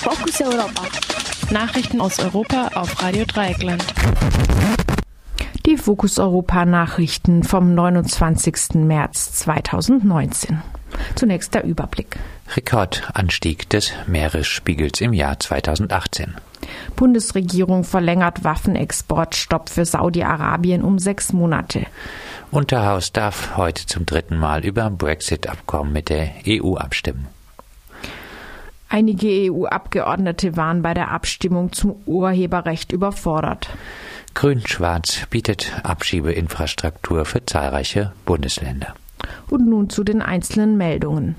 Fokus Europa. Nachrichten aus Europa auf Radio Dreieckland. Die Fokus Europa Nachrichten vom 29. März 2019. Zunächst der Überblick. Rekordanstieg des Meeresspiegels im Jahr 2018. Bundesregierung verlängert Waffenexportstopp für Saudi-Arabien um sechs Monate. Unterhaus darf heute zum dritten Mal über Brexit-Abkommen mit der EU abstimmen. Einige EU-Abgeordnete waren bei der Abstimmung zum Urheberrecht überfordert. Grün-Schwarz bietet Abschiebeinfrastruktur für zahlreiche Bundesländer. Und nun zu den einzelnen Meldungen.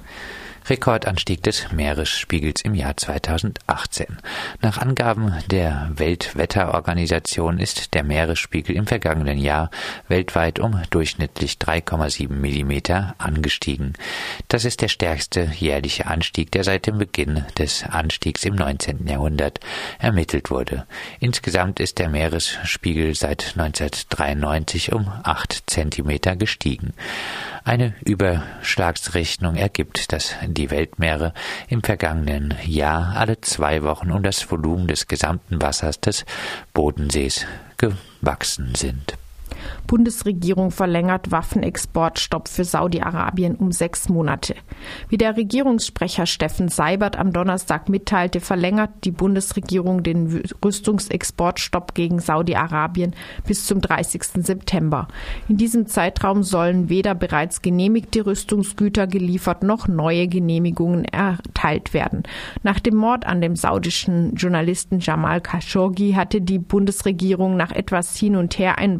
Rekordanstieg des Meeresspiegels im Jahr 2018. Nach Angaben der Weltwetterorganisation ist der Meeresspiegel im vergangenen Jahr weltweit um durchschnittlich 3,7 Millimeter angestiegen. Das ist der stärkste jährliche Anstieg, der seit dem Beginn des Anstiegs im 19. Jahrhundert ermittelt wurde. Insgesamt ist der Meeresspiegel seit 1993 um 8 Zentimeter gestiegen. Eine Überschlagsrechnung ergibt, dass die Weltmeere im vergangenen Jahr alle zwei Wochen um das Volumen des gesamten Wassers des Bodensees gewachsen sind. Bundesregierung verlängert Waffenexportstopp für Saudi-Arabien um sechs Monate. Wie der Regierungssprecher Steffen Seibert am Donnerstag mitteilte, verlängert die Bundesregierung den Rüstungsexportstopp gegen Saudi-Arabien bis zum 30. September. In diesem Zeitraum sollen weder bereits genehmigte Rüstungsgüter geliefert noch neue Genehmigungen erteilt werden. Nach dem Mord an dem saudischen Journalisten Jamal Khashoggi hatte die Bundesregierung nach etwas hin und her ein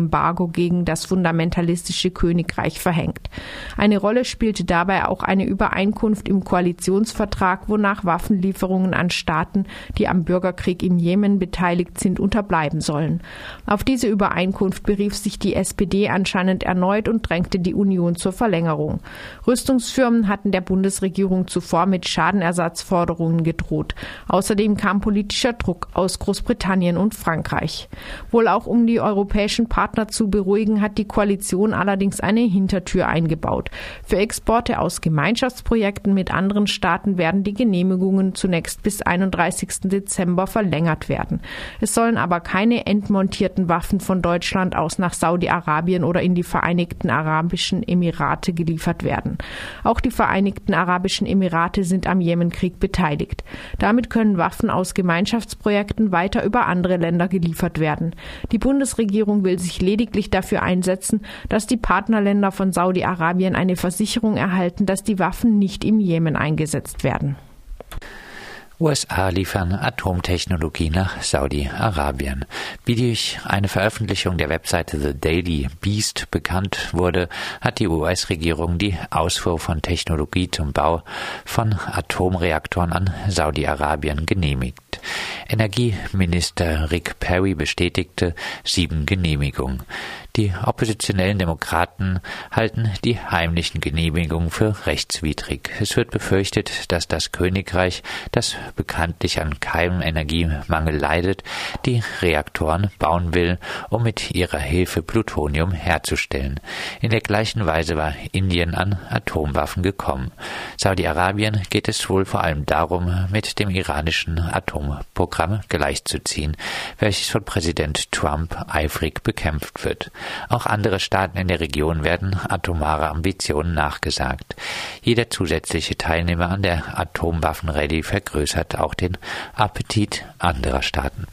Waffenembargo Embargo gegen das fundamentalistische Königreich verhängt. Eine Rolle spielte dabei auch eine Übereinkunft im Koalitionsvertrag, wonach Waffenlieferungen an Staaten, die am Bürgerkrieg im Jemen beteiligt sind, unterbleiben sollen. Auf diese Übereinkunft berief sich die SPD anscheinend erneut und drängte die Union zur Verlängerung. Rüstungsfirmen hatten der Bundesregierung zuvor mit Schadenersatzforderungen gedroht. Außerdem kam politischer Druck aus Großbritannien und Frankreich. Wohl auch um die europäischen Partner zu beruhigen, hat die Koalition allerdings eine Hintertür eingebaut. Für Exporte aus Gemeinschaftsprojekten mit anderen Staaten werden die Genehmigungen zunächst bis 31. Dezember verlängert werden. Es sollen aber keine entmontierten Waffen von Deutschland aus nach Saudi-Arabien oder in die Vereinigten Arabischen Emirate geliefert werden. Auch die Vereinigten Arabischen Emirate sind am Jemenkrieg beteiligt. Damit können Waffen aus Gemeinschaftsprojekten weiter über andere Länder geliefert werden. Die Bundesregierung will sich lediglich dafür einsetzen, dass die Partnerländer von Saudi-Arabien eine Versicherung erhalten, dass die Waffen nicht im Jemen eingesetzt werden. USA liefern Atomtechnologie nach Saudi-Arabien. Wie durch eine Veröffentlichung der Webseite The Daily Beast bekannt wurde, hat die US-Regierung die Ausfuhr von Technologie zum Bau von Atomreaktoren an Saudi-Arabien genehmigt. Energieminister Rick Perry bestätigte sieben Genehmigungen. Die oppositionellen Demokraten halten die heimlichen Genehmigungen für rechtswidrig. Es wird befürchtet, dass das Königreich, das bekanntlich an keinem Energiemangel leidet, die Reaktoren bauen will, um mit ihrer Hilfe Plutonium herzustellen. In der gleichen Weise war Indien an Atomwaffen gekommen. Saudi-Arabien geht es wohl vor allem darum, mit dem iranischen Atomprogramm gleichzuziehen, welches von Präsident Trump eifrig bekämpft wird. Auch andere Staaten in der Region werden atomare Ambitionen nachgesagt. Jeder zusätzliche Teilnehmer an der Atomwaffenrallye vergrößert auch den Appetit anderer Staaten.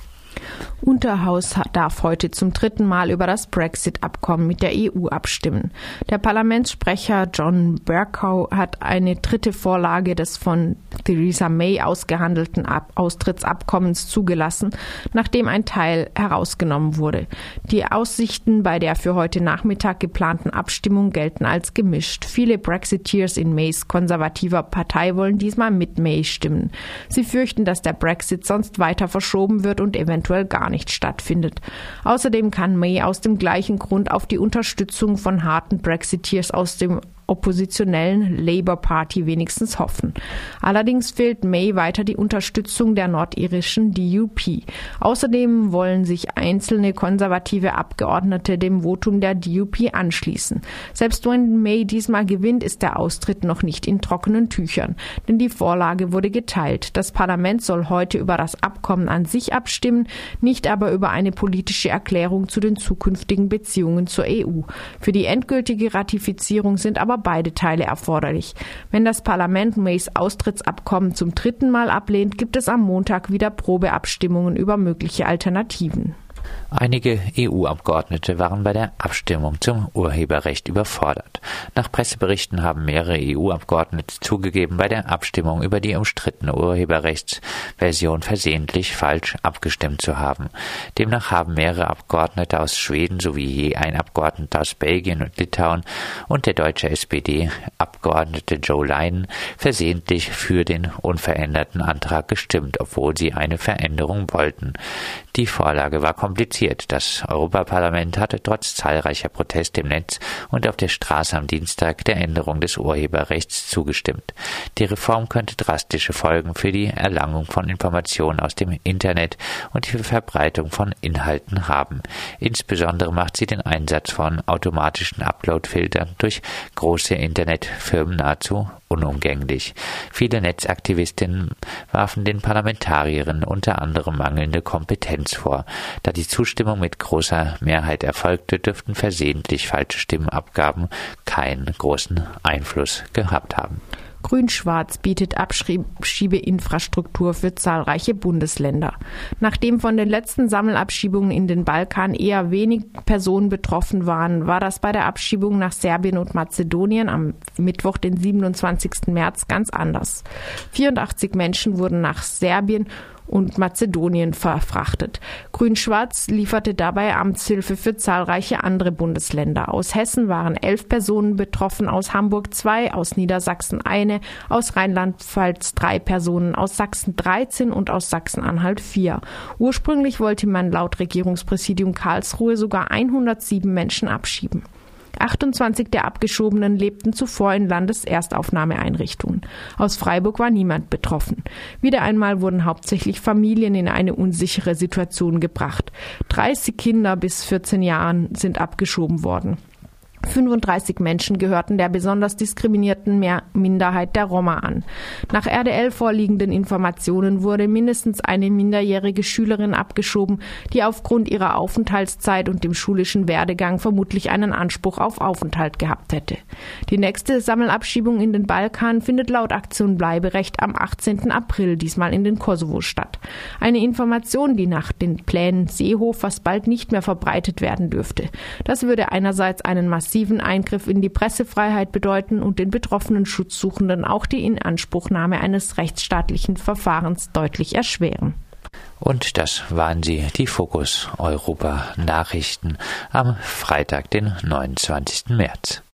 Unterhaus darf heute zum dritten Mal über das Brexit-Abkommen mit der EU abstimmen. Der Parlamentssprecher John Bercow hat eine dritte Vorlage des von Theresa May ausgehandelten Ab Austrittsabkommens zugelassen, nachdem ein Teil herausgenommen wurde. Die Aussichten bei der für heute Nachmittag geplanten Abstimmung gelten als gemischt. Viele Brexiteers in Mays konservativer Partei wollen diesmal mit May stimmen. Sie fürchten, dass der Brexit sonst weiter verschoben wird und eventuell gar nicht stattfindet. Außerdem kann May aus dem gleichen Grund auf die Unterstützung von harten Brexiteers aus dem oppositionellen Labour Party wenigstens hoffen. Allerdings fehlt May weiter die Unterstützung der nordirischen DUP. Außerdem wollen sich einzelne konservative Abgeordnete dem Votum der DUP anschließen. Selbst wenn May diesmal gewinnt, ist der Austritt noch nicht in trockenen Tüchern, denn die Vorlage wurde geteilt. Das Parlament soll heute über das Abkommen an sich abstimmen, nicht aber über eine politische Erklärung zu den zukünftigen Beziehungen zur EU. Für die endgültige Ratifizierung sind aber beide Teile erforderlich. Wenn das Parlament Mays Austrittsabkommen zum dritten Mal ablehnt, gibt es am Montag wieder Probeabstimmungen über mögliche Alternativen. Einige EU-Abgeordnete waren bei der Abstimmung zum Urheberrecht überfordert. Nach Presseberichten haben mehrere EU-Abgeordnete zugegeben, bei der Abstimmung über die umstrittene Urheberrechtsversion versehentlich falsch abgestimmt zu haben. Demnach haben mehrere Abgeordnete aus Schweden sowie je ein Abgeordneter aus Belgien und Litauen und der deutsche SPD-Abgeordnete Joe Leinen versehentlich für den unveränderten Antrag gestimmt, obwohl sie eine Veränderung wollten. Die Vorlage war kompliziert. Das Europaparlament hatte trotz zahlreicher Proteste im Netz und auf der Straße am Dienstag der Änderung des Urheberrechts zugestimmt. Die Reform könnte drastische Folgen für die Erlangung von Informationen aus dem Internet und die Verbreitung von Inhalten haben. Insbesondere macht sie den Einsatz von automatischen Upload-Filtern durch große Internetfirmen nahezu unumgänglich. Viele Netzaktivistinnen warfen den Parlamentarierinnen unter anderem mangelnde Kompetenz vor. Da die Zustimmung mit großer Mehrheit erfolgte, dürften versehentlich falsche Stimmenabgaben keinen großen Einfluss gehabt haben. Grün-Schwarz bietet Abschiebeinfrastruktur für zahlreiche Bundesländer. Nachdem von den letzten Sammelabschiebungen in den Balkan eher wenig Personen betroffen waren, war das bei der Abschiebung nach Serbien und Mazedonien am Mittwoch, den 27. März, ganz anders. 84 Menschen wurden nach Serbien und Mazedonien verfrachtet. Grün-Schwarz lieferte dabei Amtshilfe für zahlreiche andere Bundesländer. Aus Hessen waren elf Personen betroffen, aus Hamburg zwei, aus Niedersachsen eine, aus Rheinland-Pfalz drei Personen, aus Sachsen 13 und aus Sachsen-Anhalt vier. Ursprünglich wollte man laut Regierungspräsidium Karlsruhe sogar 107 Menschen abschieben. 28 der Abgeschobenen lebten zuvor in Landeserstaufnahmeeinrichtungen. Aus Freiburg war niemand betroffen. Wieder einmal wurden hauptsächlich Familien in eine unsichere Situation gebracht. 30 Kinder bis 14 Jahren sind abgeschoben worden. 35 Menschen gehörten der besonders diskriminierten Minderheit der Roma an. Nach RDL vorliegenden Informationen wurde mindestens eine minderjährige Schülerin abgeschoben, die aufgrund ihrer Aufenthaltszeit und dem schulischen Werdegang vermutlich einen Anspruch auf Aufenthalt gehabt hätte. Die nächste Sammelabschiebung in den Balkan findet laut Aktion Bleiberecht am 18. April diesmal in den Kosovo statt. Eine Information, die nach den Plänen Seehofers bald nicht mehr verbreitet werden dürfte. Das würde einerseits einen massiven massiven Eingriff in die Pressefreiheit bedeuten und den betroffenen Schutzsuchenden auch die Inanspruchnahme eines rechtsstaatlichen Verfahrens deutlich erschweren. Und das waren sie, die Fokus Europa Nachrichten am Freitag, den 29. März.